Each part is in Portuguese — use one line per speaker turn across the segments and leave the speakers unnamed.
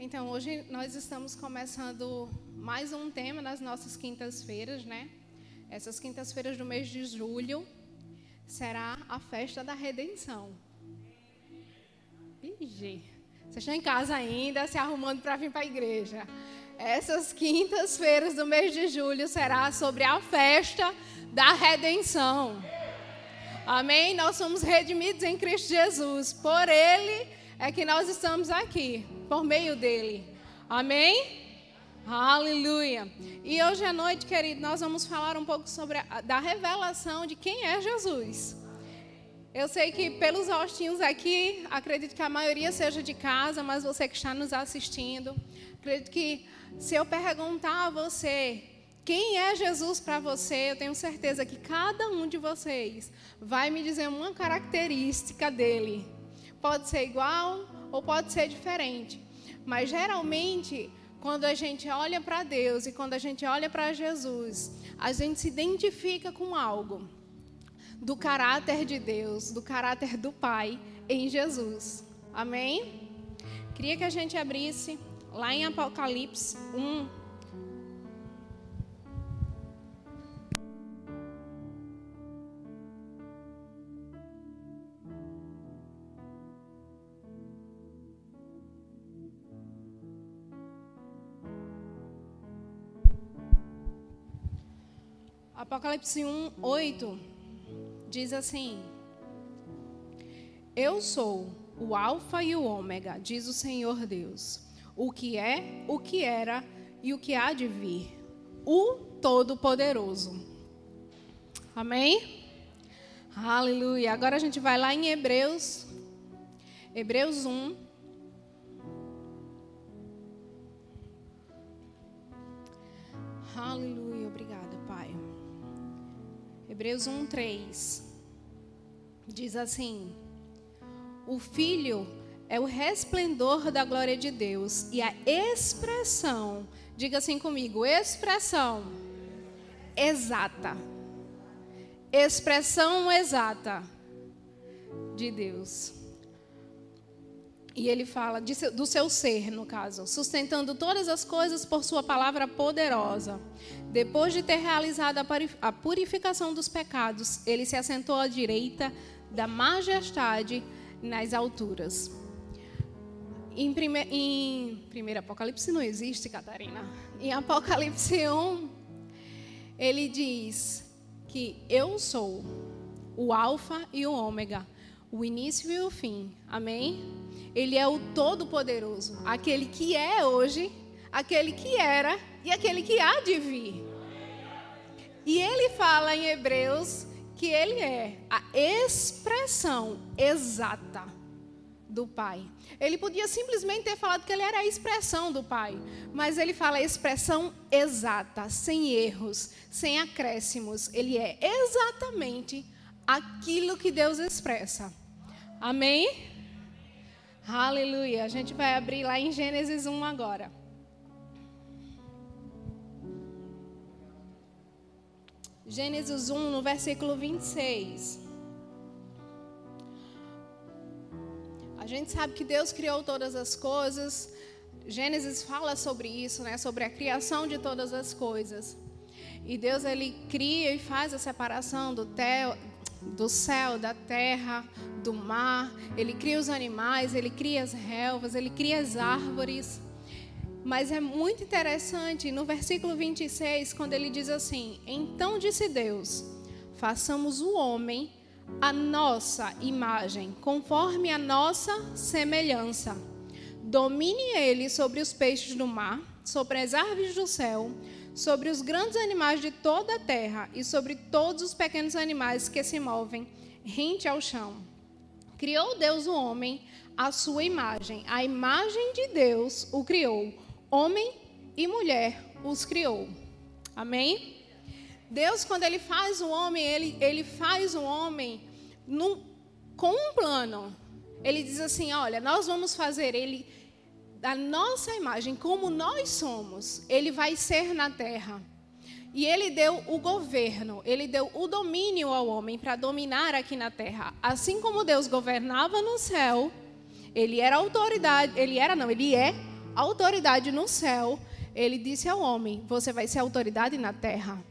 Então, hoje nós estamos começando mais um tema nas nossas quintas-feiras, né? Essas quintas-feiras do mês de julho será a festa da redenção. Ixi, vocês estão em casa ainda, se arrumando para vir para a igreja. Essas quintas-feiras do mês de julho será sobre a festa da redenção. Amém? Nós somos redimidos em Cristo Jesus. Por Ele é que nós estamos aqui por meio dele. Amém? Aleluia. E hoje à noite, querido, nós vamos falar um pouco sobre a, da revelação de quem é Jesus. Eu sei que pelos rostinhos aqui, acredito que a maioria seja de casa, mas você que está nos assistindo, acredito que se eu perguntar a você quem é Jesus para você, eu tenho certeza que cada um de vocês vai me dizer uma característica dele. Pode ser igual ou pode ser diferente. Mas geralmente, quando a gente olha para Deus e quando a gente olha para Jesus, a gente se identifica com algo do caráter de Deus, do caráter do Pai em Jesus. Amém? Queria que a gente abrisse lá em Apocalipse 1, Apocalipse 1, 8 diz assim: Eu sou o Alfa e o Ômega, diz o Senhor Deus, o que é, o que era e o que há de vir, o Todo-Poderoso. Amém? Aleluia. Agora a gente vai lá em Hebreus, Hebreus 1. Hebreus 1, 3 diz assim: O Filho é o resplendor da glória de Deus e a expressão, diga assim comigo, expressão exata. Expressão exata de Deus. E ele fala do seu ser, no caso, sustentando todas as coisas por sua palavra poderosa. Depois de ter realizado a purificação dos pecados, ele se assentou à direita da majestade nas alturas. Em, prime, em 1 Apocalipse não existe, Catarina. Em Apocalipse 1, ele diz que eu sou o Alfa e o Ômega, o início e o fim. Amém? Ele é o Todo-Poderoso, aquele que é hoje, aquele que era e aquele que há de vir. E ele fala em Hebreus que ele é a expressão exata do Pai. Ele podia simplesmente ter falado que ele era a expressão do Pai, mas ele fala a expressão exata, sem erros, sem acréscimos. Ele é exatamente aquilo que Deus expressa. Amém? Aleluia. A gente vai abrir lá em Gênesis 1 agora. Gênesis 1, no versículo 26. A gente sabe que Deus criou todas as coisas. Gênesis fala sobre isso, né? Sobre a criação de todas as coisas. E Deus ele cria e faz a separação do, do céu, da terra, do mar, ele cria os animais, ele cria as relvas, ele cria as árvores. Mas é muito interessante no versículo 26, quando ele diz assim: Então disse Deus: Façamos o homem a nossa imagem, conforme a nossa semelhança. Domine ele sobre os peixes do mar, sobre as árvores do céu, sobre os grandes animais de toda a terra e sobre todos os pequenos animais que se movem rente ao chão. Criou Deus o homem à sua imagem. A imagem de Deus o criou. Homem e mulher os criou. Amém? Deus, quando ele faz o homem, ele, ele faz o homem com um plano. Ele diz assim: olha, nós vamos fazer ele da nossa imagem, como nós somos, ele vai ser na terra. E ele deu o governo, ele deu o domínio ao homem para dominar aqui na terra. Assim como Deus governava no céu, ele era autoridade, ele era não, ele é autoridade no céu, ele disse ao homem: Você vai ser autoridade na terra.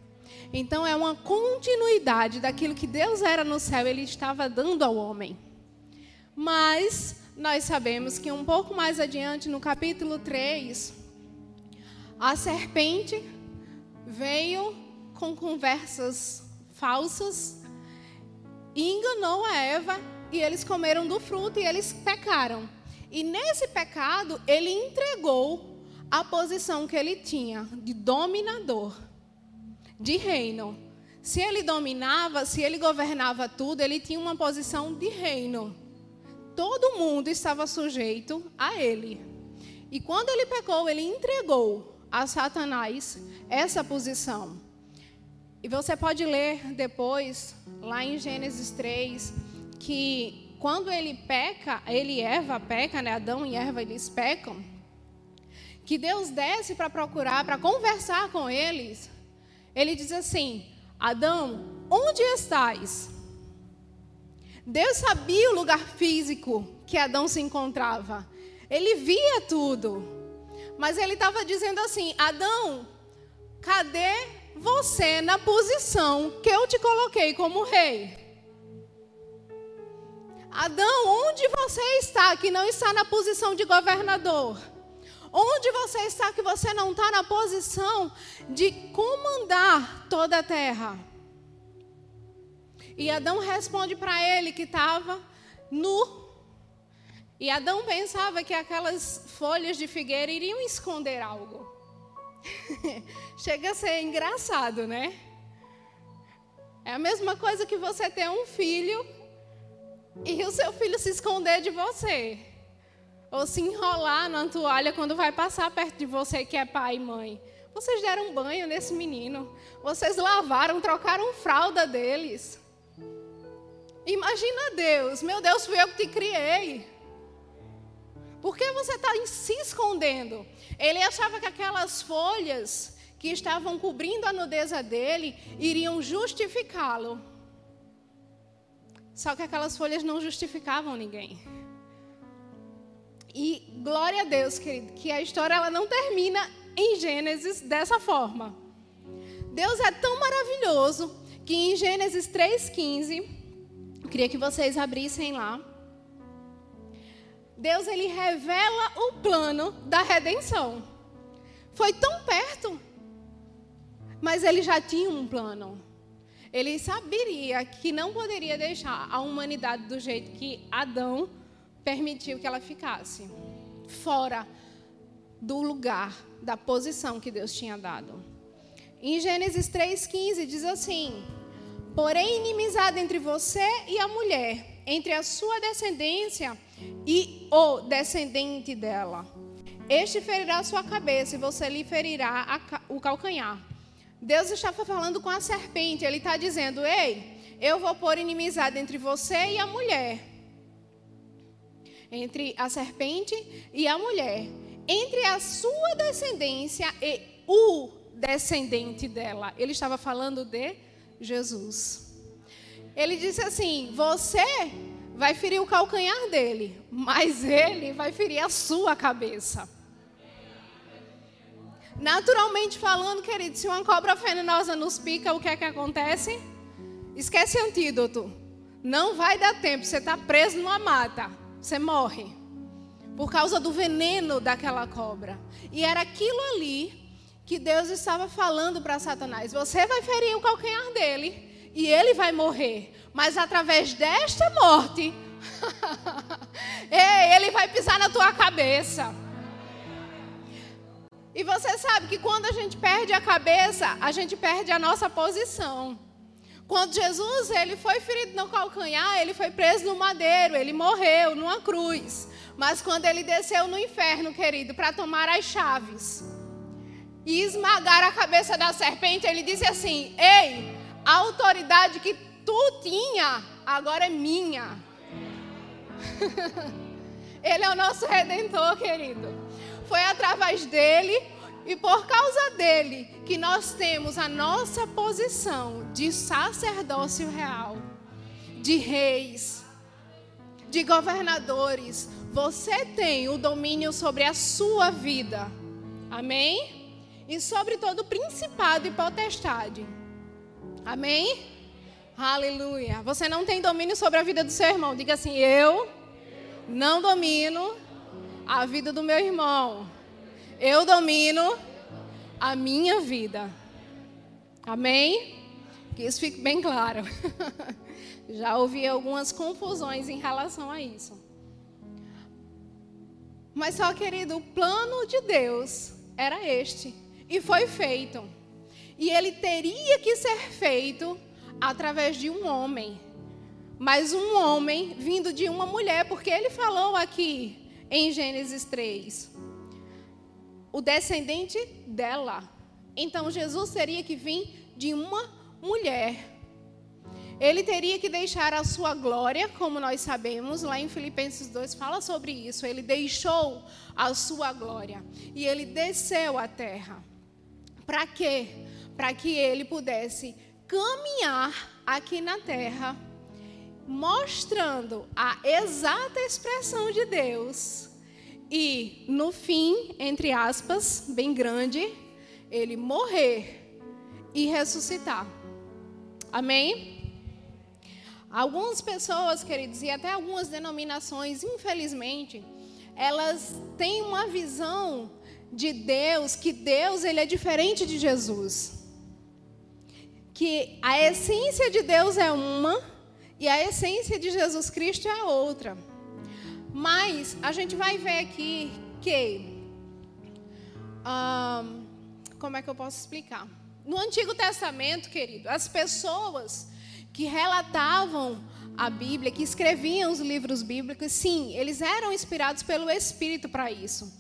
Então é uma continuidade daquilo que Deus era no céu, ele estava dando ao homem. Mas nós sabemos que um pouco mais adiante, no capítulo 3, a serpente veio com conversas falsas e enganou a Eva e eles comeram do fruto e eles pecaram. E nesse pecado, ele entregou a posição que ele tinha de dominador, de reino. Se ele dominava, se ele governava tudo, ele tinha uma posição de reino. Todo mundo estava sujeito a ele. E quando ele pecou, ele entregou a Satanás essa posição. E você pode ler depois, lá em Gênesis 3, que quando ele peca, ele e Eva peca, né? Adão e Eva eles pecam. Que Deus desce para procurar, para conversar com eles. Ele diz assim: Adão, onde estás? Deus sabia o lugar físico que Adão se encontrava. Ele via tudo. Mas ele estava dizendo assim: Adão, cadê você na posição que eu te coloquei como rei? Adão, onde você está que não está na posição de governador? Onde você está que você não está na posição de comandar toda a terra? E Adão responde para ele que estava nu. E Adão pensava que aquelas folhas de figueira iriam esconder algo. Chega a ser engraçado, né? É a mesma coisa que você ter um filho e o seu filho se esconder de você. Ou se enrolar na toalha quando vai passar perto de você, que é pai e mãe. Vocês deram banho nesse menino. Vocês lavaram, trocaram fralda deles. Imagina Deus. Meu Deus, fui eu que te criei. Por que você está se escondendo? Ele achava que aquelas folhas que estavam cobrindo a nudeza dele iriam justificá-lo. Só que aquelas folhas não justificavam ninguém. E glória a Deus, querido, que a história ela não termina em Gênesis dessa forma. Deus é tão maravilhoso que em Gênesis 3:15, queria que vocês abrissem lá. Deus ele revela o plano da redenção. Foi tão perto, mas ele já tinha um plano. Ele saberia que não poderia deixar a humanidade do jeito que Adão permitiu que ela ficasse fora do lugar, da posição que Deus tinha dado. Em Gênesis 3,15 diz assim: Porém, inimizade entre você e a mulher, entre a sua descendência e o descendente dela. Este ferirá a sua cabeça e você lhe ferirá o calcanhar. Deus estava falando com a serpente, ele está dizendo: Ei, eu vou pôr inimizade entre você e a mulher. Entre a serpente e a mulher. Entre a sua descendência e o descendente dela. Ele estava falando de Jesus. Ele disse assim: Você vai ferir o calcanhar dele, mas ele vai ferir a sua cabeça. Naturalmente falando, querido, se uma cobra venenosa nos pica, o que é que acontece? Esquece antídoto. Não vai dar tempo, você está preso numa mata, você morre. Por causa do veneno daquela cobra. E era aquilo ali que Deus estava falando para Satanás: você vai ferir o calcanhar dele e ele vai morrer. Mas através desta morte, ele vai pisar na tua cabeça. E você sabe que quando a gente perde a cabeça, a gente perde a nossa posição. Quando Jesus ele foi ferido no calcanhar, ele foi preso no madeiro, ele morreu numa cruz. Mas quando ele desceu no inferno, querido, para tomar as chaves e esmagar a cabeça da serpente, ele disse assim: Ei, a autoridade que tu tinha agora é minha. ele é o nosso redentor, querido. Foi através dele e por causa dele que nós temos a nossa posição de sacerdócio real, de reis. de governadores, você tem o domínio sobre a sua vida. Amém? E sobre todo principado e potestade. Amém? Aleluia. Você não tem domínio sobre a vida do seu irmão. Diga assim: Eu não domino a vida do meu irmão. Eu domino a minha vida. Amém? Que isso fique bem claro. Já ouvi algumas confusões em relação a isso. Mas só, querido, o plano de Deus era este. E foi feito. E ele teria que ser feito através de um homem. Mas um homem vindo de uma mulher, porque ele falou aqui em Gênesis 3. O descendente dela. Então Jesus teria que vir de uma mulher. Ele teria que deixar a sua glória, como nós sabemos, lá em Filipenses 2 fala sobre isso. Ele deixou a sua glória e ele desceu à terra. Para quê? Para que ele pudesse caminhar aqui na terra, mostrando a exata expressão de Deus. E no fim, entre aspas, bem grande, ele morrer e ressuscitar. Amém? Algumas pessoas, queridos, e até algumas denominações, infelizmente, elas têm uma visão de Deus, que Deus ele é diferente de Jesus. Que a essência de Deus é uma e a essência de Jesus Cristo é outra. Mas a gente vai ver aqui que. como é que eu posso explicar? No Antigo Testamento, querido, as pessoas que relatavam a Bíblia, que escreviam os livros bíblicos, sim, eles eram inspirados pelo Espírito para isso.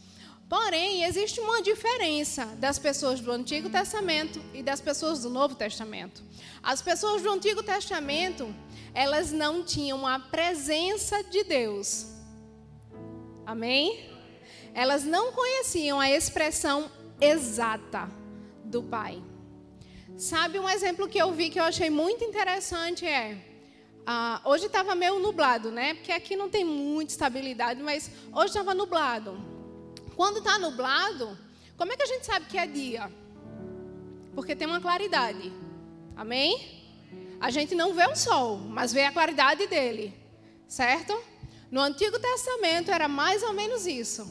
Porém, existe uma diferença das pessoas do Antigo Testamento e das pessoas do Novo Testamento. As pessoas do Antigo Testamento, elas não tinham a presença de Deus. Amém? Elas não conheciam a expressão exata do Pai. Sabe um exemplo que eu vi que eu achei muito interessante é ah, hoje estava meio nublado, né? Porque aqui não tem muita estabilidade, mas hoje estava nublado. Quando está nublado, como é que a gente sabe que é dia? Porque tem uma claridade. Amém? A gente não vê o sol, mas vê a claridade dele. Certo? No Antigo Testamento era mais ou menos isso.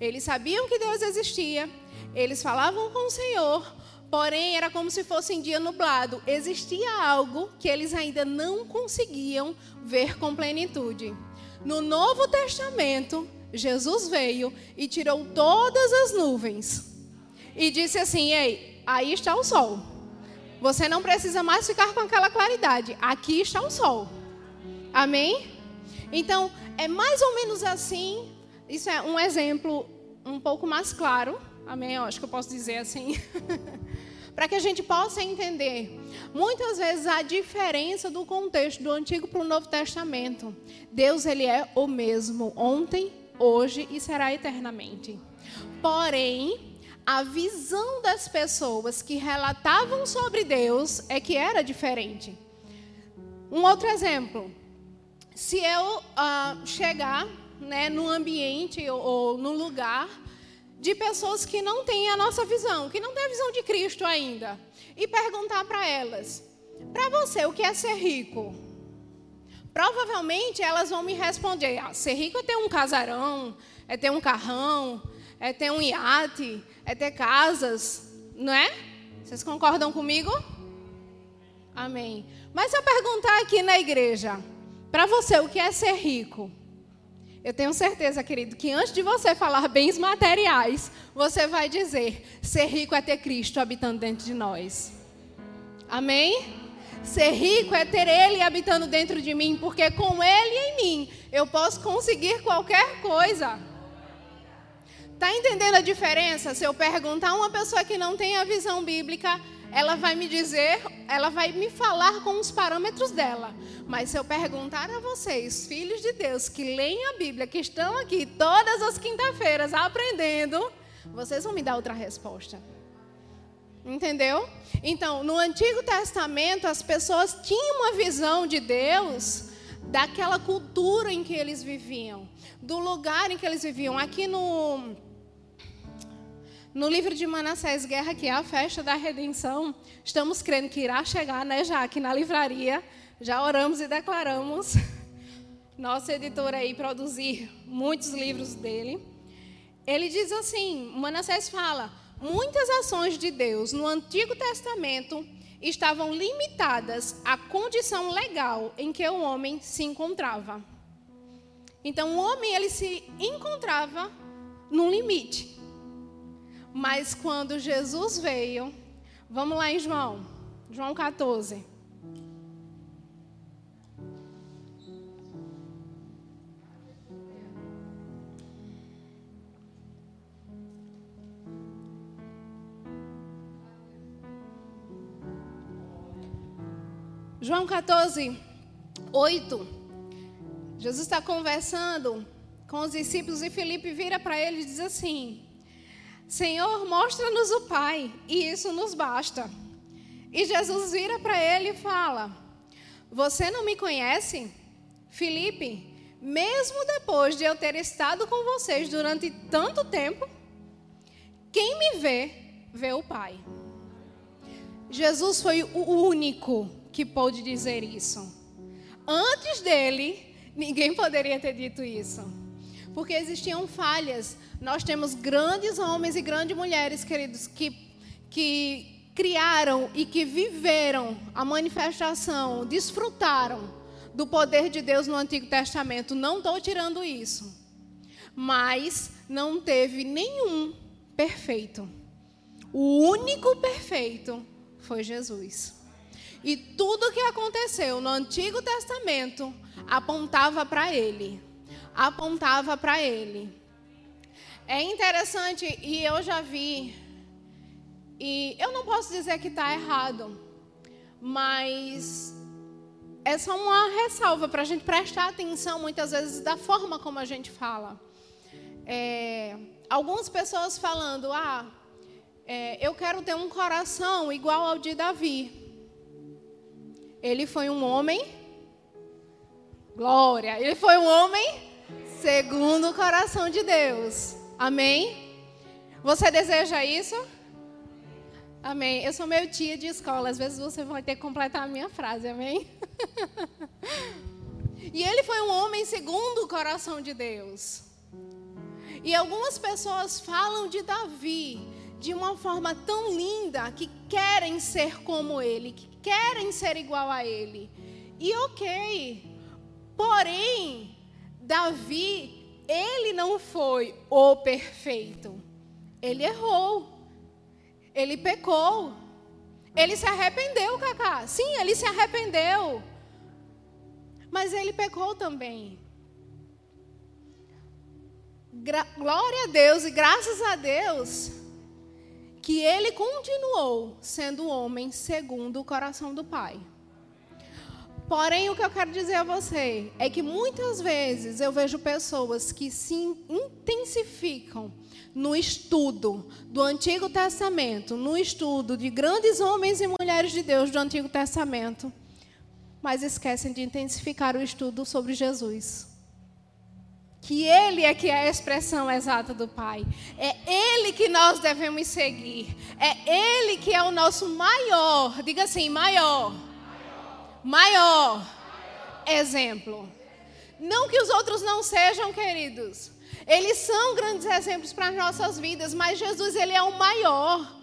Eles sabiam que Deus existia, eles falavam com o Senhor, Porém, era como se fosse em dia nublado. Existia algo que eles ainda não conseguiam ver com plenitude. No Novo Testamento, Jesus veio e tirou todas as nuvens. E disse assim: Ei, aí está o sol. Você não precisa mais ficar com aquela claridade. Aqui está o sol. Amém? Então, é mais ou menos assim. Isso é um exemplo um pouco mais claro. Amém? Eu acho que eu posso dizer assim. para que a gente possa entender muitas vezes a diferença do contexto do Antigo para o Novo Testamento. Deus ele é o mesmo ontem, hoje e será eternamente. Porém, a visão das pessoas que relatavam sobre Deus é que era diferente. Um outro exemplo: se eu uh, chegar né, ambiente ou, ou lugar de pessoas que não têm a nossa visão, que não têm a visão de Cristo ainda, e perguntar para elas: para você, o que é ser rico? Provavelmente elas vão me responder: ah, ser rico é ter um casarão, é ter um carrão, é ter um iate, é ter casas, não é? Vocês concordam comigo? Amém. Mas se eu perguntar aqui na igreja, para você, o que é ser rico? Eu tenho certeza, querido, que antes de você falar bens materiais, você vai dizer: ser rico é ter Cristo habitando dentro de nós. Amém? Ser rico é ter Ele habitando dentro de mim, porque com Ele em mim eu posso conseguir qualquer coisa. Está entendendo a diferença? Se eu perguntar a uma pessoa que não tem a visão bíblica, ela vai me dizer, ela vai me falar com os parâmetros dela. Mas se eu perguntar a vocês, filhos de Deus, que leem a Bíblia, que estão aqui todas as quinta-feiras aprendendo, vocês vão me dar outra resposta. Entendeu? Então, no Antigo Testamento, as pessoas tinham uma visão de Deus daquela cultura em que eles viviam, do lugar em que eles viviam. Aqui no no livro de Manassés Guerra, que é a festa da redenção, estamos crendo que irá chegar, né, já aqui na livraria. Já oramos e declaramos. Nossa editora aí produzir muitos livros dele. Ele diz assim: Manassés fala, muitas ações de Deus no Antigo Testamento estavam limitadas à condição legal em que o homem se encontrava. Então, o homem ele se encontrava num limite. Mas quando Jesus veio, vamos lá em João, João 14. João 14, 8. Jesus está conversando com os discípulos e Felipe vira para ele e diz assim: Senhor, mostra-nos o Pai, e isso nos basta. E Jesus vira para ele e fala: Você não me conhece? Felipe, mesmo depois de eu ter estado com vocês durante tanto tempo, quem me vê, vê o Pai. Jesus foi o único que pôde dizer isso. Antes dele, ninguém poderia ter dito isso. Porque existiam falhas. Nós temos grandes homens e grandes mulheres, queridos, que, que criaram e que viveram a manifestação, desfrutaram do poder de Deus no Antigo Testamento. Não estou tirando isso. Mas não teve nenhum perfeito. O único perfeito foi Jesus. E tudo que aconteceu no Antigo Testamento apontava para ele. Apontava para ele. É interessante, e eu já vi, e eu não posso dizer que está errado, mas é só uma ressalva para a gente prestar atenção, muitas vezes, da forma como a gente fala. É, algumas pessoas falando, ah, é, eu quero ter um coração igual ao de Davi. Ele foi um homem. Glória. Ele foi um homem segundo o coração de Deus. Amém? Você deseja isso? Amém. Eu sou meu tia de escola. Às vezes você vai ter que completar a minha frase. Amém? e ele foi um homem segundo o coração de Deus. E algumas pessoas falam de Davi de uma forma tão linda que querem ser como ele, que querem ser igual a ele. E ok. Porém, Davi, ele não foi o perfeito. Ele errou. Ele pecou. Ele se arrependeu, Cacá. Sim, ele se arrependeu. Mas ele pecou também. Gra Glória a Deus e graças a Deus que ele continuou sendo homem segundo o coração do Pai. Porém, o que eu quero dizer a você é que muitas vezes eu vejo pessoas que se intensificam no estudo do Antigo Testamento, no estudo de grandes homens e mulheres de Deus do Antigo Testamento, mas esquecem de intensificar o estudo sobre Jesus que Ele é que é a expressão exata do Pai. É Ele que nós devemos seguir. É Ele que é o nosso maior, diga assim, maior, maior, exemplo. Não que os outros não sejam, queridos. Eles são grandes exemplos para as nossas vidas, mas Jesus, Ele é o maior.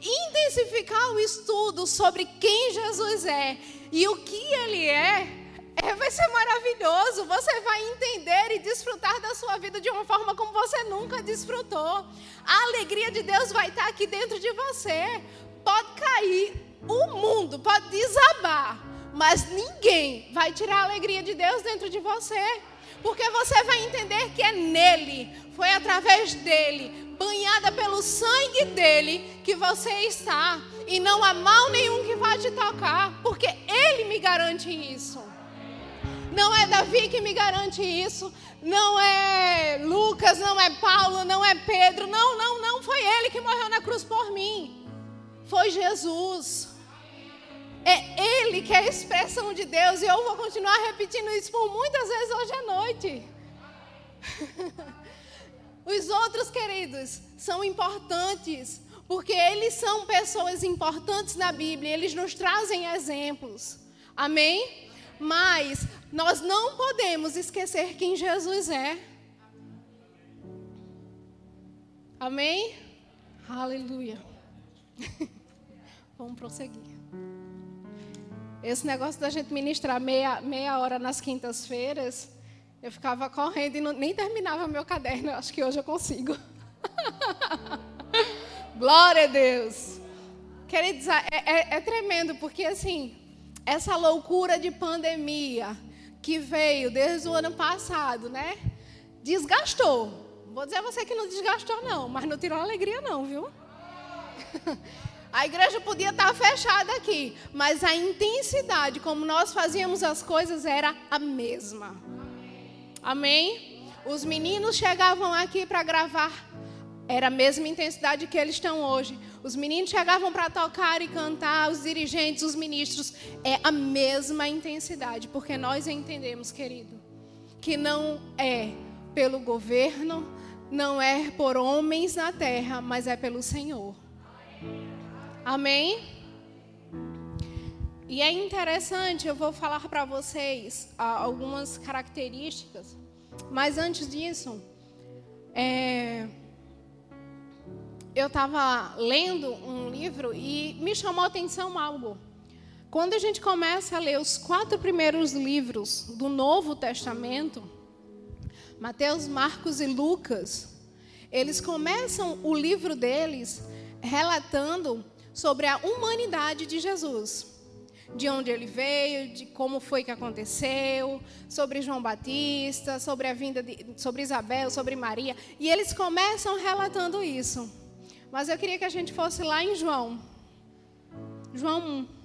Intensificar o estudo sobre quem Jesus é e o que Ele é é, vai ser maravilhoso. Você vai entender e desfrutar da sua vida de uma forma como você nunca desfrutou. A alegria de Deus vai estar aqui dentro de você. Pode cair o mundo, pode desabar, mas ninguém vai tirar a alegria de Deus dentro de você. Porque você vai entender que é nele, foi através dele, banhada pelo sangue dele, que você está. E não há mal nenhum que vá te tocar, porque ele me garante isso. Não é Davi que me garante isso. Não é Lucas, não é Paulo, não é Pedro. Não, não, não. Foi ele que morreu na cruz por mim. Foi Jesus. É Ele que é a expressão de Deus. E eu vou continuar repetindo isso por muitas vezes hoje à noite. Os outros, queridos, são importantes, porque eles são pessoas importantes na Bíblia, eles nos trazem exemplos. Amém? Mas nós não podemos esquecer quem Jesus é. Amém? Aleluia. Vamos prosseguir. Esse negócio da gente ministrar meia, meia hora nas quintas-feiras, eu ficava correndo e não, nem terminava meu caderno. Acho que hoje eu consigo. Glória a Deus. Queridos, é, é, é tremendo, porque assim, essa loucura de pandemia que veio desde o ano passado, né? Desgastou. Vou dizer a você que não desgastou, não, mas não tirou alegria, não, viu? A igreja podia estar fechada aqui, mas a intensidade como nós fazíamos as coisas era a mesma. Amém? Os meninos chegavam aqui para gravar, era a mesma intensidade que eles estão hoje. Os meninos chegavam para tocar e cantar, os dirigentes, os ministros, é a mesma intensidade, porque nós entendemos, querido, que não é pelo governo, não é por homens na terra, mas é pelo Senhor. Amém? E é interessante, eu vou falar para vocês algumas características, mas antes disso, é, eu estava lendo um livro e me chamou a atenção algo. Quando a gente começa a ler os quatro primeiros livros do Novo Testamento, Mateus, Marcos e Lucas, eles começam o livro deles relatando sobre a humanidade de Jesus. De onde ele veio, de como foi que aconteceu, sobre João Batista, sobre a vinda de, sobre Isabel, sobre Maria, e eles começam relatando isso. Mas eu queria que a gente fosse lá em João. João 1.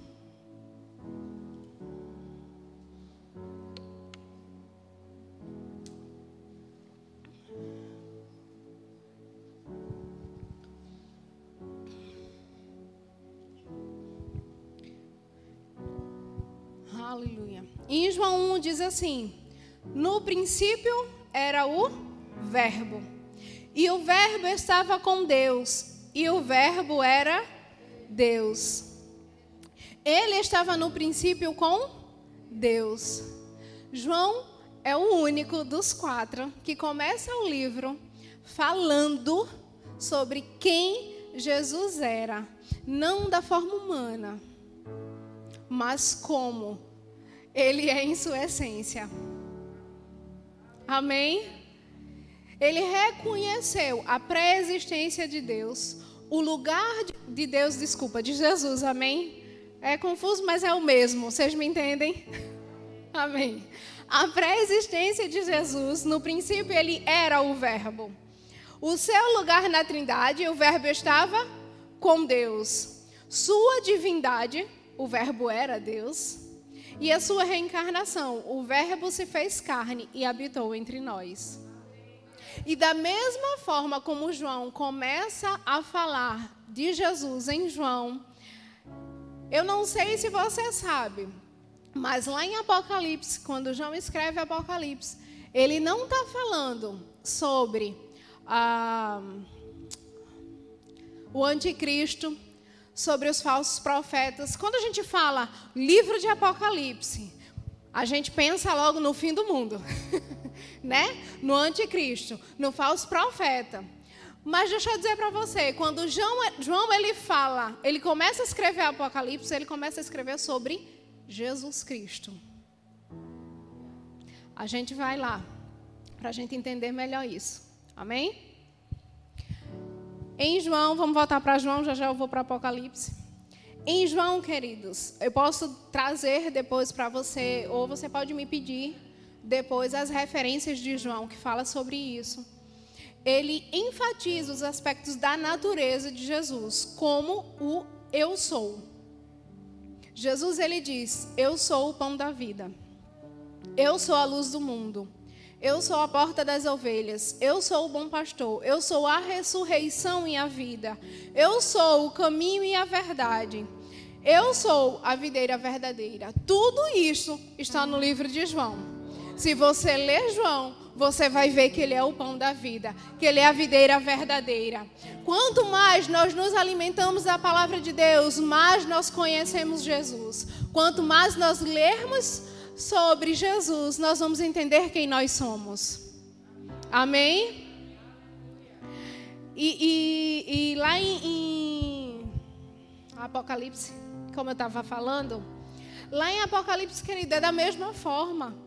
Aleluia. Em João 1 diz assim: No princípio era o Verbo, e o Verbo estava com Deus, e o Verbo era Deus. Ele estava no princípio com Deus. João é o único dos quatro que começa o livro falando sobre quem Jesus era, não da forma humana, mas como ele é em sua essência. Amém? Ele reconheceu a pré-existência de Deus, o lugar de Deus, desculpa, de Jesus, amém? É confuso, mas é o mesmo, vocês me entendem? Amém. A pré-existência de Jesus, no princípio, ele era o Verbo. O seu lugar na Trindade, o Verbo estava com Deus. Sua divindade, o Verbo era Deus e a sua reencarnação. O Verbo se fez carne e habitou entre nós. E da mesma forma como João começa a falar de Jesus em João, eu não sei se você sabe, mas lá em Apocalipse, quando João escreve Apocalipse, ele não está falando sobre ah, o anticristo, sobre os falsos profetas. Quando a gente fala livro de Apocalipse, a gente pensa logo no fim do mundo, né? No anticristo, no falso profeta. Mas deixa eu dizer para você, quando João, João ele fala, ele começa a escrever Apocalipse, ele começa a escrever sobre Jesus Cristo. A gente vai lá para a gente entender melhor isso. Amém? Em João, vamos voltar para João, já já eu vou para Apocalipse. Em João, queridos, eu posso trazer depois para você, ou você pode me pedir depois as referências de João que fala sobre isso. Ele enfatiza os aspectos da natureza de Jesus, como o eu sou. Jesus ele diz: "Eu sou o pão da vida. Eu sou a luz do mundo. Eu sou a porta das ovelhas. Eu sou o bom pastor. Eu sou a ressurreição e a vida. Eu sou o caminho e a verdade. Eu sou a videira verdadeira. Tudo isso está no livro de João. Se você ler João, você vai ver que ele é o pão da vida, que ele é a videira verdadeira. Quanto mais nós nos alimentamos da palavra de Deus, mais nós conhecemos Jesus. Quanto mais nós lermos sobre Jesus, nós vamos entender quem nós somos. Amém? E, e, e lá em, em Apocalipse, como eu estava falando, lá em Apocalipse, querido, é da mesma forma.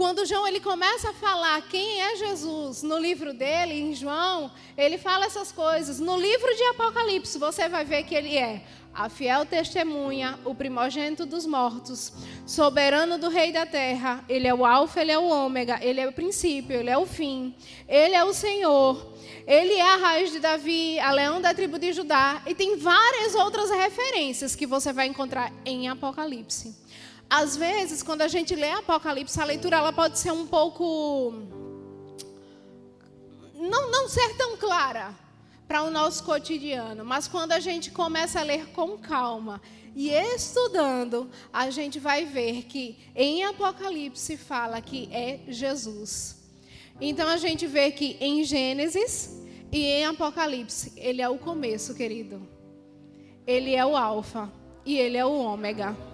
Quando João ele começa a falar quem é Jesus no livro dele, em João, ele fala essas coisas. No livro de Apocalipse, você vai ver que ele é a fiel testemunha, o primogênito dos mortos, soberano do rei da terra. Ele é o alfa, ele é o ômega, ele é o princípio, ele é o fim. Ele é o Senhor. Ele é a raiz de Davi, a leão da tribo de Judá, e tem várias outras referências que você vai encontrar em Apocalipse. Às vezes, quando a gente lê Apocalipse, a leitura ela pode ser um pouco. Não, não ser tão clara para o nosso cotidiano, mas quando a gente começa a ler com calma e estudando, a gente vai ver que em Apocalipse fala que é Jesus. Então a gente vê que em Gênesis e em Apocalipse, ele é o começo, querido. Ele é o Alfa e ele é o Ômega.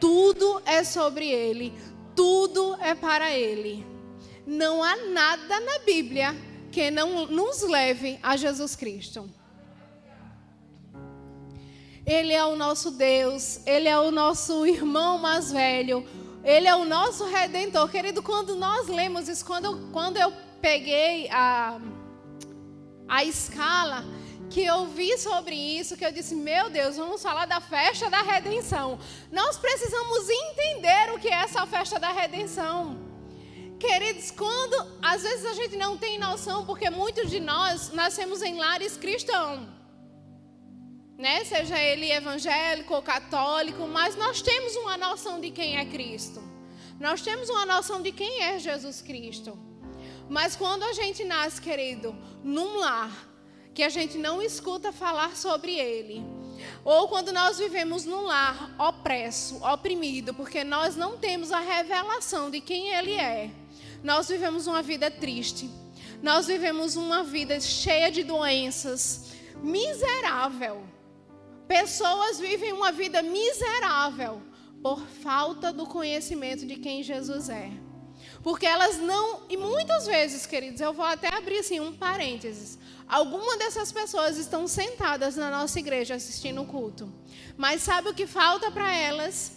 Tudo é sobre Ele, tudo é para Ele. Não há nada na Bíblia que não nos leve a Jesus Cristo. Ele é o nosso Deus, Ele é o nosso irmão mais velho, Ele é o nosso redentor. Querido, quando nós lemos isso, quando, quando eu peguei a, a escala, que eu vi sobre isso, que eu disse, meu Deus, vamos falar da festa da redenção. Nós precisamos entender o que é essa festa da redenção. Queridos, quando às vezes a gente não tem noção, porque muitos de nós nascemos em lares cristãos, né? Seja ele evangélico ou católico, mas nós temos uma noção de quem é Cristo. Nós temos uma noção de quem é Jesus Cristo. Mas quando a gente nasce, querido, num lar que a gente não escuta falar sobre ele. Ou quando nós vivemos num lar opresso, oprimido, porque nós não temos a revelação de quem ele é. Nós vivemos uma vida triste. Nós vivemos uma vida cheia de doenças, miserável. Pessoas vivem uma vida miserável por falta do conhecimento de quem Jesus é. Porque elas não, e muitas vezes, queridos, eu vou até abrir assim um parênteses. Algumas dessas pessoas estão sentadas na nossa igreja assistindo o culto. Mas sabe o que falta para elas?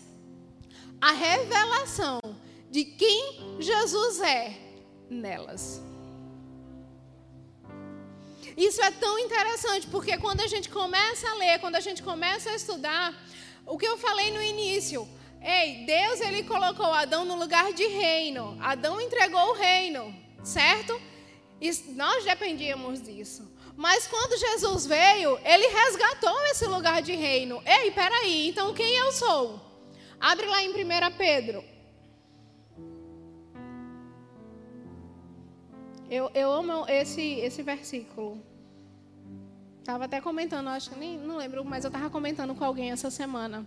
A revelação de quem Jesus é nelas. Isso é tão interessante, porque quando a gente começa a ler, quando a gente começa a estudar, o que eu falei no início, ei, Deus ele colocou Adão no lugar de reino. Adão entregou o reino, certo? Nós dependíamos disso. Mas quando Jesus veio, ele resgatou esse lugar de reino. Ei, peraí, então quem eu sou? Abre lá em 1 Pedro. Eu, eu amo esse, esse versículo. Estava até comentando, acho que nem não lembro, mas eu estava comentando com alguém essa semana.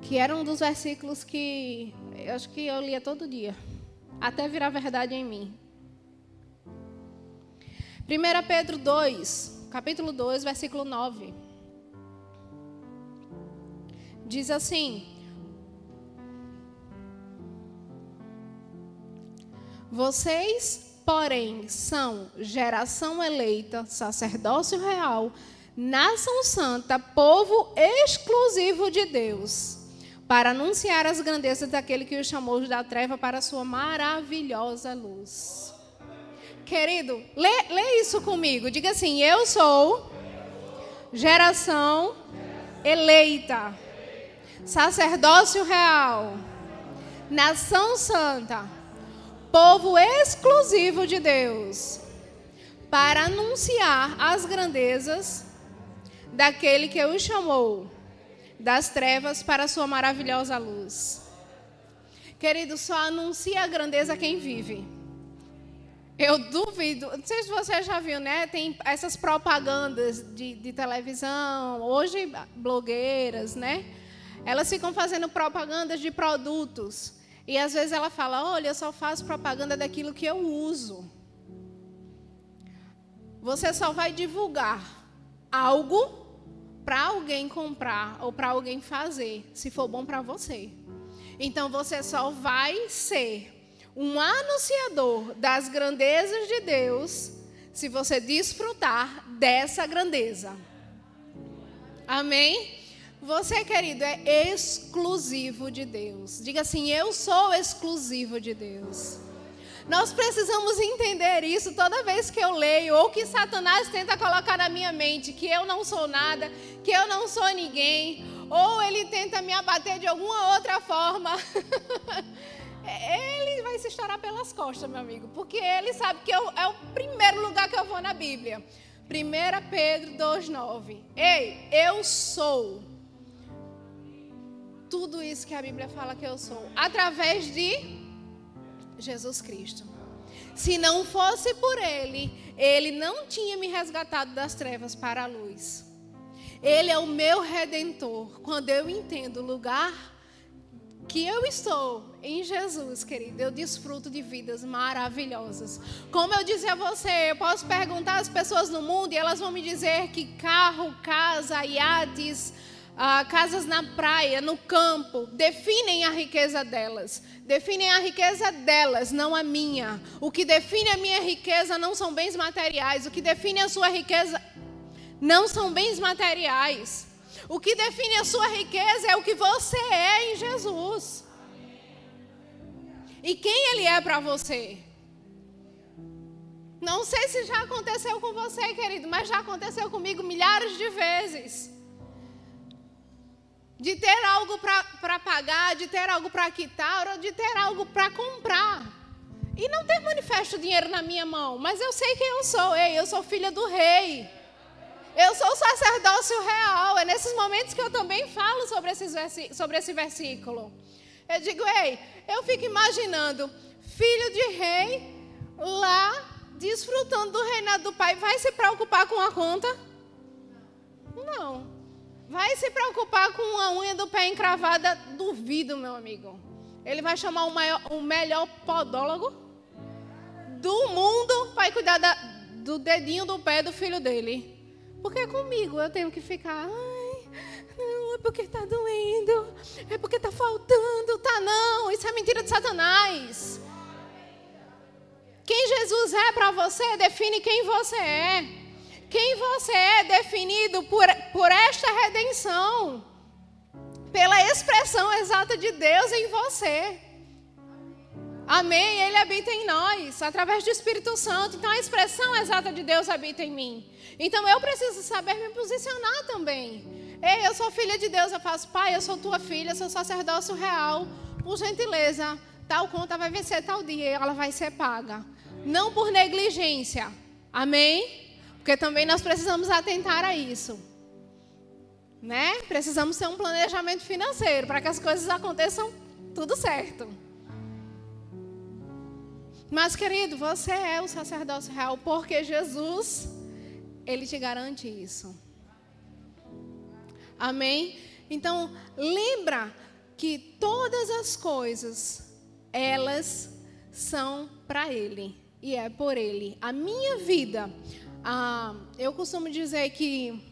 Que era um dos versículos que eu acho que eu lia todo dia até virar verdade em mim. 1 Pedro 2, capítulo 2, versículo 9. Diz assim: Vocês, porém, são geração eleita, sacerdócio real, nação santa, povo exclusivo de Deus para anunciar as grandezas daquele que o chamou da treva para a sua maravilhosa luz. Querido, lê, lê isso comigo. Diga assim: Eu sou geração eleita, sacerdócio real, nação santa, povo exclusivo de Deus, para anunciar as grandezas daquele que o chamou das trevas para a sua maravilhosa luz. Querido, só anuncia a grandeza quem vive. Eu duvido. Não sei se você já viu, né? Tem essas propagandas de, de televisão, hoje blogueiras, né? Elas ficam fazendo propagandas de produtos. E às vezes ela fala: Olha, eu só faço propaganda daquilo que eu uso. Você só vai divulgar algo para alguém comprar ou para alguém fazer, se for bom para você. Então você só vai ser um anunciador das grandezas de Deus se você desfrutar dessa grandeza. Amém? Você, querido, é exclusivo de Deus. Diga assim: Eu sou exclusivo de Deus. Nós precisamos entender isso toda vez que eu leio, ou que Satanás tenta colocar na minha mente que eu não sou nada, que eu não sou ninguém, ou ele tenta me abater de alguma outra forma. ele vai se estourar pelas costas, meu amigo, porque ele sabe que eu, é o primeiro lugar que eu vou na Bíblia. 1 Pedro 2,9. Ei, eu sou tudo isso que a Bíblia fala que eu sou, através de Jesus Cristo. Se não fosse por Ele, Ele não tinha me resgatado das trevas para a luz. Ele é o meu redentor. Quando eu entendo o lugar que eu estou em Jesus, querido, eu desfruto de vidas maravilhosas. Como eu disse a você, eu posso perguntar às pessoas no mundo e elas vão me dizer que carro, casa, iates, ah, casas na praia, no campo, definem a riqueza delas. Definem a riqueza delas, não a minha. O que define a minha riqueza não são bens materiais. O que define a sua riqueza não são bens materiais. O que define a sua riqueza é o que você é em Jesus. E quem Ele é para você. Não sei se já aconteceu com você, querido, mas já aconteceu comigo milhares de vezes. De ter algo para pagar, de ter algo para quitar, ou de ter algo para comprar. E não ter manifesto dinheiro na minha mão, mas eu sei quem eu sou. Ei, eu sou filha do rei. Eu sou o sacerdócio real. É nesses momentos que eu também falo sobre, sobre esse versículo. Eu digo, ei, eu fico imaginando, filho de rei, lá, desfrutando do reinado do pai, vai se preocupar com a conta? Não. Vai se preocupar com a unha do pé encravada? Duvido, meu amigo. Ele vai chamar o, maior, o melhor podólogo do mundo para cuidar da, do dedinho do pé do filho dele. Porque comigo eu tenho que ficar, ai, não, é porque está doendo, é porque está faltando, tá não, isso é mentira de Satanás. Quem Jesus é para você define quem você é. Quem você é definido por, por esta redenção, pela expressão exata de Deus em você. Amém? Ele habita em nós, através do Espírito Santo. Então a expressão exata de Deus habita em mim. Então eu preciso saber me posicionar também. Ei, eu sou filha de Deus, eu faço, pai, eu sou tua filha, eu sou sacerdócio real. Por gentileza, tal conta vai vencer tal dia ela vai ser paga. Não por negligência. Amém? Porque também nós precisamos atentar a isso. Né? Precisamos ter um planejamento financeiro para que as coisas aconteçam tudo certo. Mas, querido, você é o sacerdócio real porque Jesus, ele te garante isso. Amém? Então, lembra que todas as coisas, elas são para Ele e é por Ele. A minha vida, ah, eu costumo dizer que,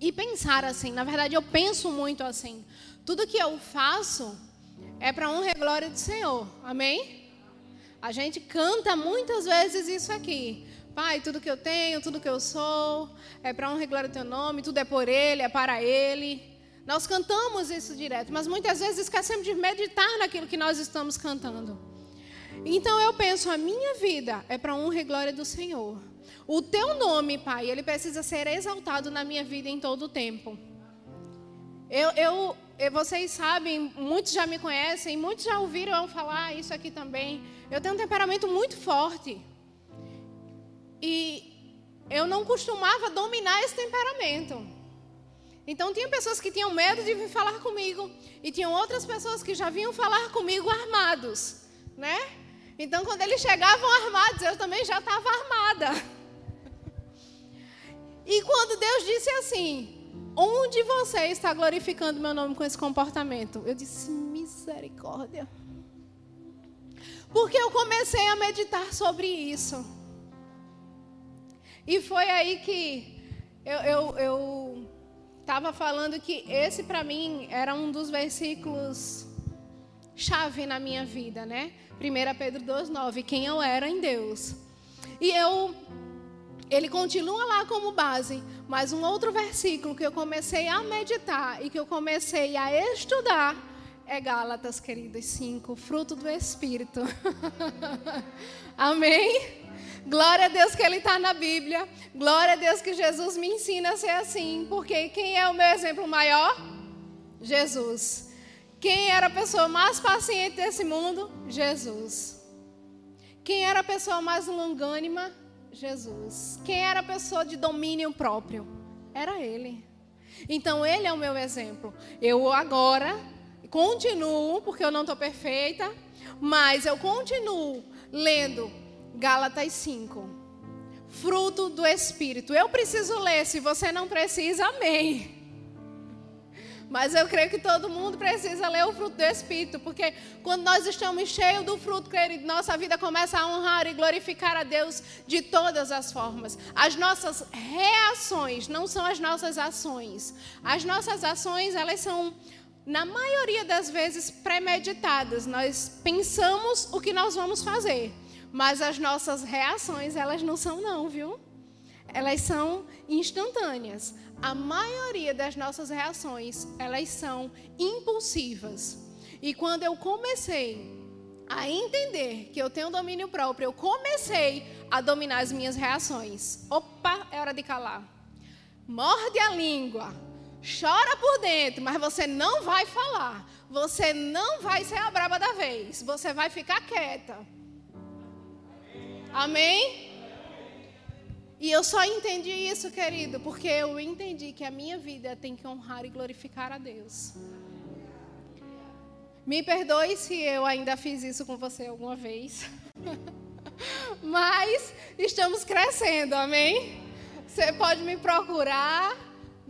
e pensar assim, na verdade eu penso muito assim, tudo que eu faço é para honra e glória do Senhor. Amém? A gente canta muitas vezes isso aqui. Pai, tudo que eu tenho, tudo que eu sou, é para honra e glória do teu nome, tudo é por Ele, é para Ele. Nós cantamos isso direto, mas muitas vezes esquecemos de meditar naquilo que nós estamos cantando. Então eu penso, a minha vida é para honra e glória do Senhor. O teu nome, Pai, ele precisa ser exaltado na minha vida em todo o tempo. Eu, eu, vocês sabem, muitos já me conhecem, muitos já ouviram eu falar isso aqui também. Eu tenho um temperamento muito forte. E eu não costumava dominar esse temperamento. Então tinha pessoas que tinham medo de vir falar comigo e tinham outras pessoas que já vinham falar comigo armados, né? Então, quando eles chegavam armados, eu também já estava armada. E quando Deus disse assim: Onde você está glorificando meu nome com esse comportamento? Eu disse: Misericórdia. Porque eu comecei a meditar sobre isso. E foi aí que eu estava falando que esse, para mim, era um dos versículos chave na minha vida, né? 1 Pedro 2,9, quem eu era em Deus. E eu, ele continua lá como base, mas um outro versículo que eu comecei a meditar e que eu comecei a estudar é Gálatas, queridos, 5, fruto do Espírito. Amém? Glória a Deus que Ele está na Bíblia. Glória a Deus que Jesus me ensina a ser assim. Porque quem é o meu exemplo maior? Jesus. Quem era a pessoa mais paciente desse mundo? Jesus. Quem era a pessoa mais longânima? Jesus. Quem era a pessoa de domínio próprio? Era Ele. Então, Ele é o meu exemplo. Eu agora continuo, porque eu não estou perfeita, mas eu continuo lendo Gálatas 5. Fruto do Espírito. Eu preciso ler, se você não precisa, amém. Mas eu creio que todo mundo precisa ler o fruto do Espírito, porque quando nós estamos cheios do fruto, querido, nossa vida começa a honrar e glorificar a Deus de todas as formas. As nossas reações não são as nossas ações. As nossas ações, elas são na maioria das vezes premeditadas. Nós pensamos o que nós vamos fazer, mas as nossas reações, elas não são não, viu? Elas são instantâneas. A maioria das nossas reações, elas são impulsivas. E quando eu comecei a entender que eu tenho domínio próprio, eu comecei a dominar as minhas reações. Opa, é hora de calar. Morde a língua chora por dentro, mas você não vai falar. Você não vai ser a braba da vez. Você vai ficar quieta. Amém? E eu só entendi isso, querido, porque eu entendi que a minha vida tem que honrar e glorificar a Deus. Me perdoe se eu ainda fiz isso com você alguma vez. Mas estamos crescendo, amém? Você pode me procurar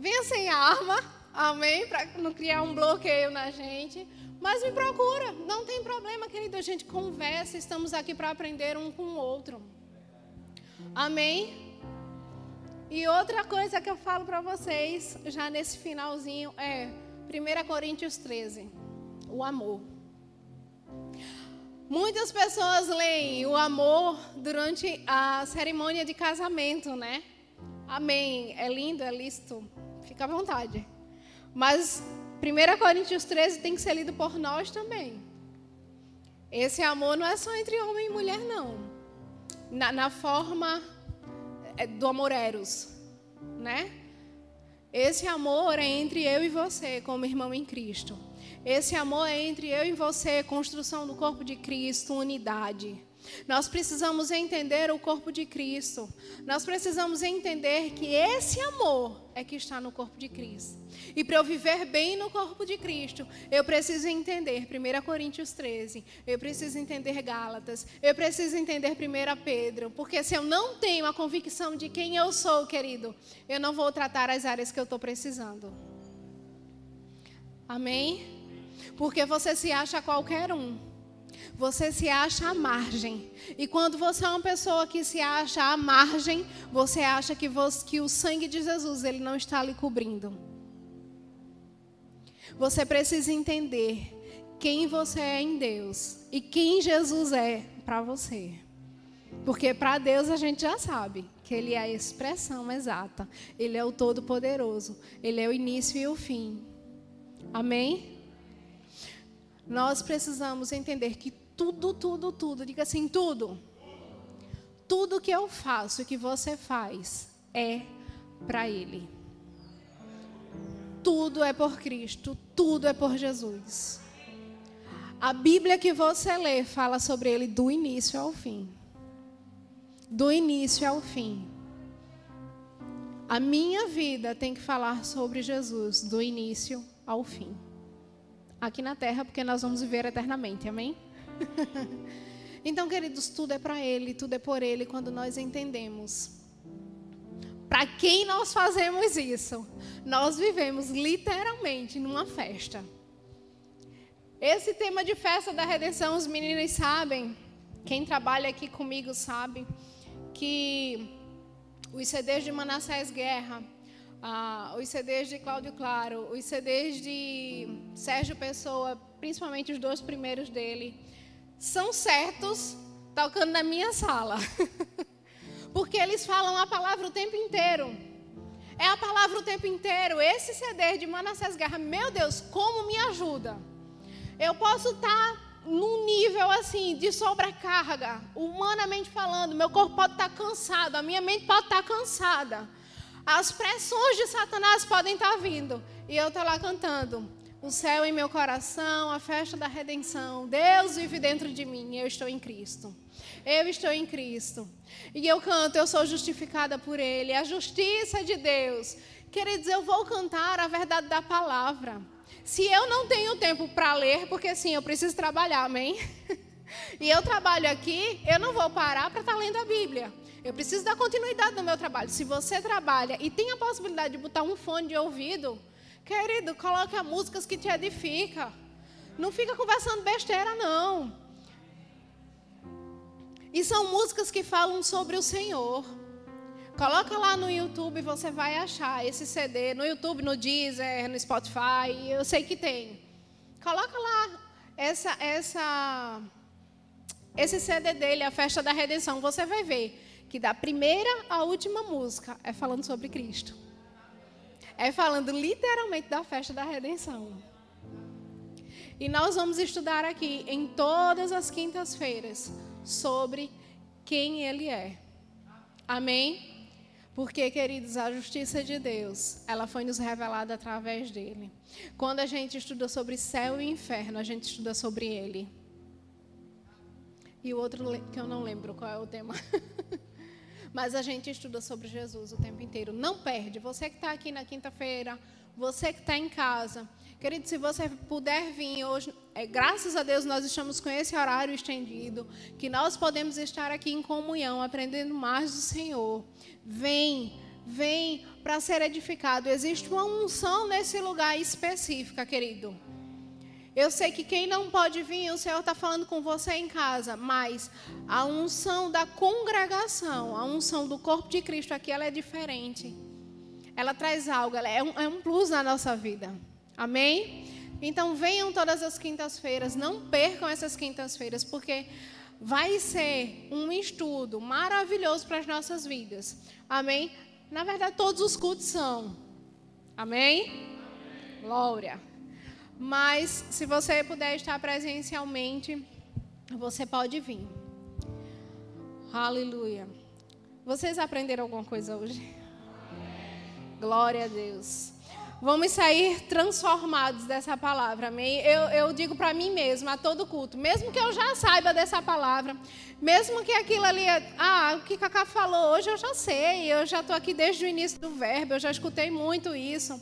Venha sem arma, amém? Para não criar um bloqueio na gente. Mas me procura, não tem problema, querido. A gente conversa, estamos aqui para aprender um com o outro. Amém? E outra coisa que eu falo para vocês, já nesse finalzinho, é 1 Coríntios 13, o amor. Muitas pessoas leem o amor durante a cerimônia de casamento, né? Amém. É lindo, é lícito. Fica à vontade. Mas 1 Coríntios 13 tem que ser lido por nós também. Esse amor não é só entre homem e mulher, não. Na, na forma é, do amor eros, né? Esse amor é entre eu e você, como irmão em Cristo. Esse amor é entre eu e você, construção do corpo de Cristo, unidade. Nós precisamos entender o corpo de Cristo. Nós precisamos entender que esse amor é que está no corpo de Cristo. E para eu viver bem no corpo de Cristo, eu preciso entender 1 Coríntios 13, eu preciso entender Gálatas, eu preciso entender 1 Pedro, porque se eu não tenho a convicção de quem eu sou, querido, eu não vou tratar as áreas que eu estou precisando. Amém? Porque você se acha qualquer um você se acha à margem. E quando você é uma pessoa que se acha à margem, você acha que, você, que o sangue de Jesus ele não está lhe cobrindo. Você precisa entender quem você é em Deus e quem Jesus é para você. Porque para Deus a gente já sabe que Ele é a expressão exata. Ele é o Todo-Poderoso. Ele é o início e o fim. Amém? Nós precisamos entender que tudo, tudo, tudo, diga assim: tudo. Tudo que eu faço e que você faz é para Ele. Tudo é por Cristo, tudo é por Jesus. A Bíblia que você lê fala sobre Ele do início ao fim. Do início ao fim. A minha vida tem que falar sobre Jesus do início ao fim. Aqui na terra, porque nós vamos viver eternamente, amém? Então, queridos, tudo é para Ele, tudo é por Ele quando nós entendemos. Para quem nós fazemos isso? Nós vivemos literalmente numa festa. Esse tema de festa da redenção, os meninos sabem, quem trabalha aqui comigo sabe, que os CDs de Manassés Guerra, ah, os CDs de Cláudio Claro, os CDs de Sérgio Pessoa, principalmente os dois primeiros dele, são certos tocando na minha sala. Porque eles falam a palavra o tempo inteiro. É a palavra o tempo inteiro. Esse CD de Manassés Guerra, meu Deus, como me ajuda. Eu posso estar num nível assim de sobrecarga, humanamente falando, meu corpo pode estar cansado, a minha mente pode estar cansada. As pressões de Satanás podem estar vindo. E eu estou lá cantando o céu em meu coração, a festa da redenção. Deus vive dentro de mim, eu estou em Cristo. Eu estou em Cristo. E eu canto, eu sou justificada por Ele. A justiça de Deus. Queridos, eu vou cantar a verdade da palavra. Se eu não tenho tempo para ler, porque sim, eu preciso trabalhar, amém? E eu trabalho aqui, eu não vou parar para estar lendo a Bíblia. Eu preciso dar continuidade no meu trabalho. Se você trabalha e tem a possibilidade de botar um fone de ouvido, Querido, coloque músicas que te edificam. Não fica conversando besteira, não. E são músicas que falam sobre o Senhor. Coloca lá no YouTube, você vai achar esse CD. No YouTube, no Deezer, no Spotify, eu sei que tem. Coloca lá essa, essa, esse CD dele, a Festa da Redenção. Você vai ver que da primeira à última música é falando sobre Cristo é falando literalmente da festa da redenção. E nós vamos estudar aqui em todas as quintas-feiras sobre quem Ele é. Amém? Porque, queridos, a justiça de Deus, ela foi nos revelada através dele. Quando a gente estuda sobre céu e inferno, a gente estuda sobre Ele. E o outro que eu não lembro qual é o tema. mas a gente estuda sobre Jesus o tempo inteiro. Não perde. Você que está aqui na quinta-feira, você que está em casa. Querido, se você puder vir hoje, é, graças a Deus nós estamos com esse horário estendido, que nós podemos estar aqui em comunhão, aprendendo mais do Senhor. Vem, vem para ser edificado. Existe uma unção nesse lugar específica, querido. Eu sei que quem não pode vir, o Senhor está falando com você em casa, mas a unção da congregação, a unção do corpo de Cristo aqui, ela é diferente. Ela traz algo, ela é um, é um plus na nossa vida. Amém? Então venham todas as quintas-feiras, não percam essas quintas-feiras, porque vai ser um estudo maravilhoso para as nossas vidas. Amém? Na verdade, todos os cultos são. Amém? Amém. Glória. Mas se você puder estar presencialmente, você pode vir. Aleluia. Vocês aprenderam alguma coisa hoje? Glória a Deus. Vamos sair transformados dessa palavra, amém? Eu, eu digo para mim mesma, a todo culto, mesmo que eu já saiba dessa palavra, mesmo que aquilo ali, ah, o que Cacá falou hoje eu já sei, eu já estou aqui desde o início do verbo, eu já escutei muito isso.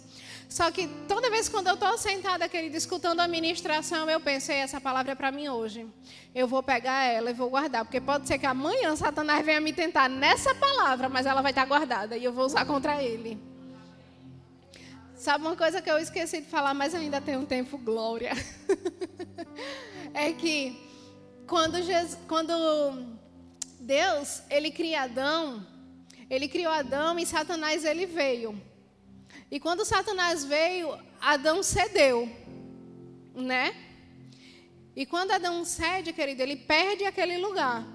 Só que toda vez quando eu estou sentada, querida, escutando a ministração, eu pensei, essa palavra é para mim hoje. Eu vou pegar ela e vou guardar, porque pode ser que amanhã Satanás venha me tentar nessa palavra, mas ela vai estar guardada e eu vou usar contra ele. Sabe uma coisa que eu esqueci de falar, mas ainda tem um tempo, glória. é que quando, Jesus, quando Deus, ele cria Adão, ele criou Adão e Satanás ele veio. E quando Satanás veio, Adão cedeu, né? E quando Adão cede, querido, ele perde aquele lugar.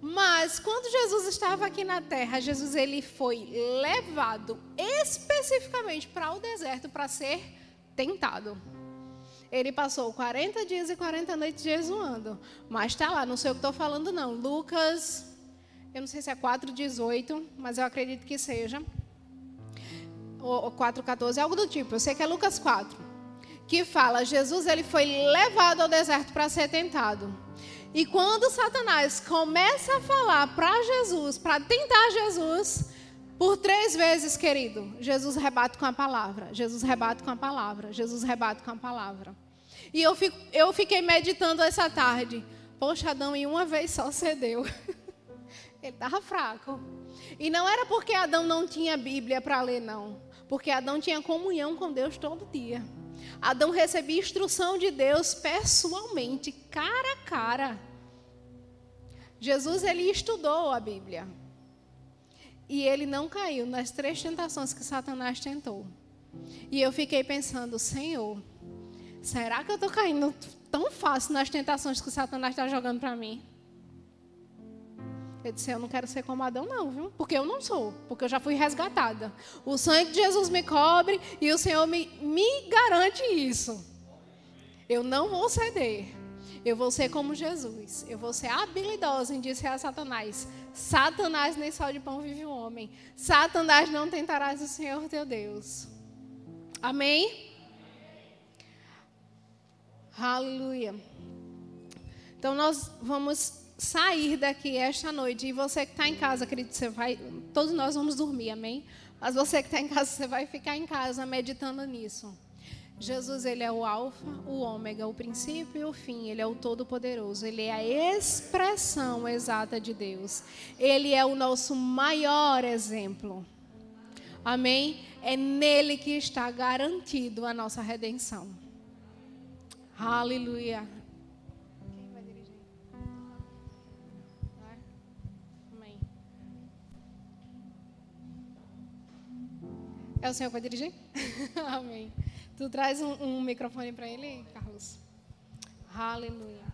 Mas quando Jesus estava aqui na terra, Jesus ele foi levado especificamente para o deserto para ser tentado. Ele passou 40 dias e 40 noites jejuando. Mas está lá, não sei o que estou falando não. Lucas, eu não sei se é 4,18, mas eu acredito que seja ou 4,14, algo do tipo, eu sei que é Lucas 4, que fala, Jesus ele foi levado ao deserto para ser tentado. E quando Satanás começa a falar para Jesus, para tentar Jesus, por três vezes, querido, Jesus rebate com a palavra, Jesus rebate com a palavra, Jesus rebate com a palavra. E eu, fico, eu fiquei meditando essa tarde, Poxa, Adão em uma vez só cedeu. Ele estava fraco. E não era porque Adão não tinha Bíblia para ler, não. Porque Adão tinha comunhão com Deus todo dia. Adão recebia instrução de Deus pessoalmente, cara a cara. Jesus ele estudou a Bíblia. E ele não caiu nas três tentações que Satanás tentou. E eu fiquei pensando, Senhor, será que eu estou caindo tão fácil nas tentações que Satanás está jogando para mim? Eu disse, eu não quero ser como Adão, não, viu? Porque eu não sou, porque eu já fui resgatada. O sangue de Jesus me cobre e o Senhor me, me garante isso. Eu não vou ceder. Eu vou ser como Jesus. Eu vou ser habilidosa em dizer a Satanás: Satanás, nem só de pão vive o homem. Satanás, não tentarás o Senhor teu Deus. Amém? Aleluia. Então nós vamos sair daqui esta noite. E você que está em casa, acredito, você vai. Todos nós vamos dormir, amém? Mas você que está em casa, você vai ficar em casa meditando nisso. Jesus, ele é o alfa, o ômega, o princípio e o fim. Ele é o todo-poderoso. Ele é a expressão exata de Deus. Ele é o nosso maior exemplo. Amém? É nele que está garantido a nossa redenção. Aleluia. É o Senhor que vai dirigir? Amém. Tu traz um, um microfone para ele, Carlos? Aleluia.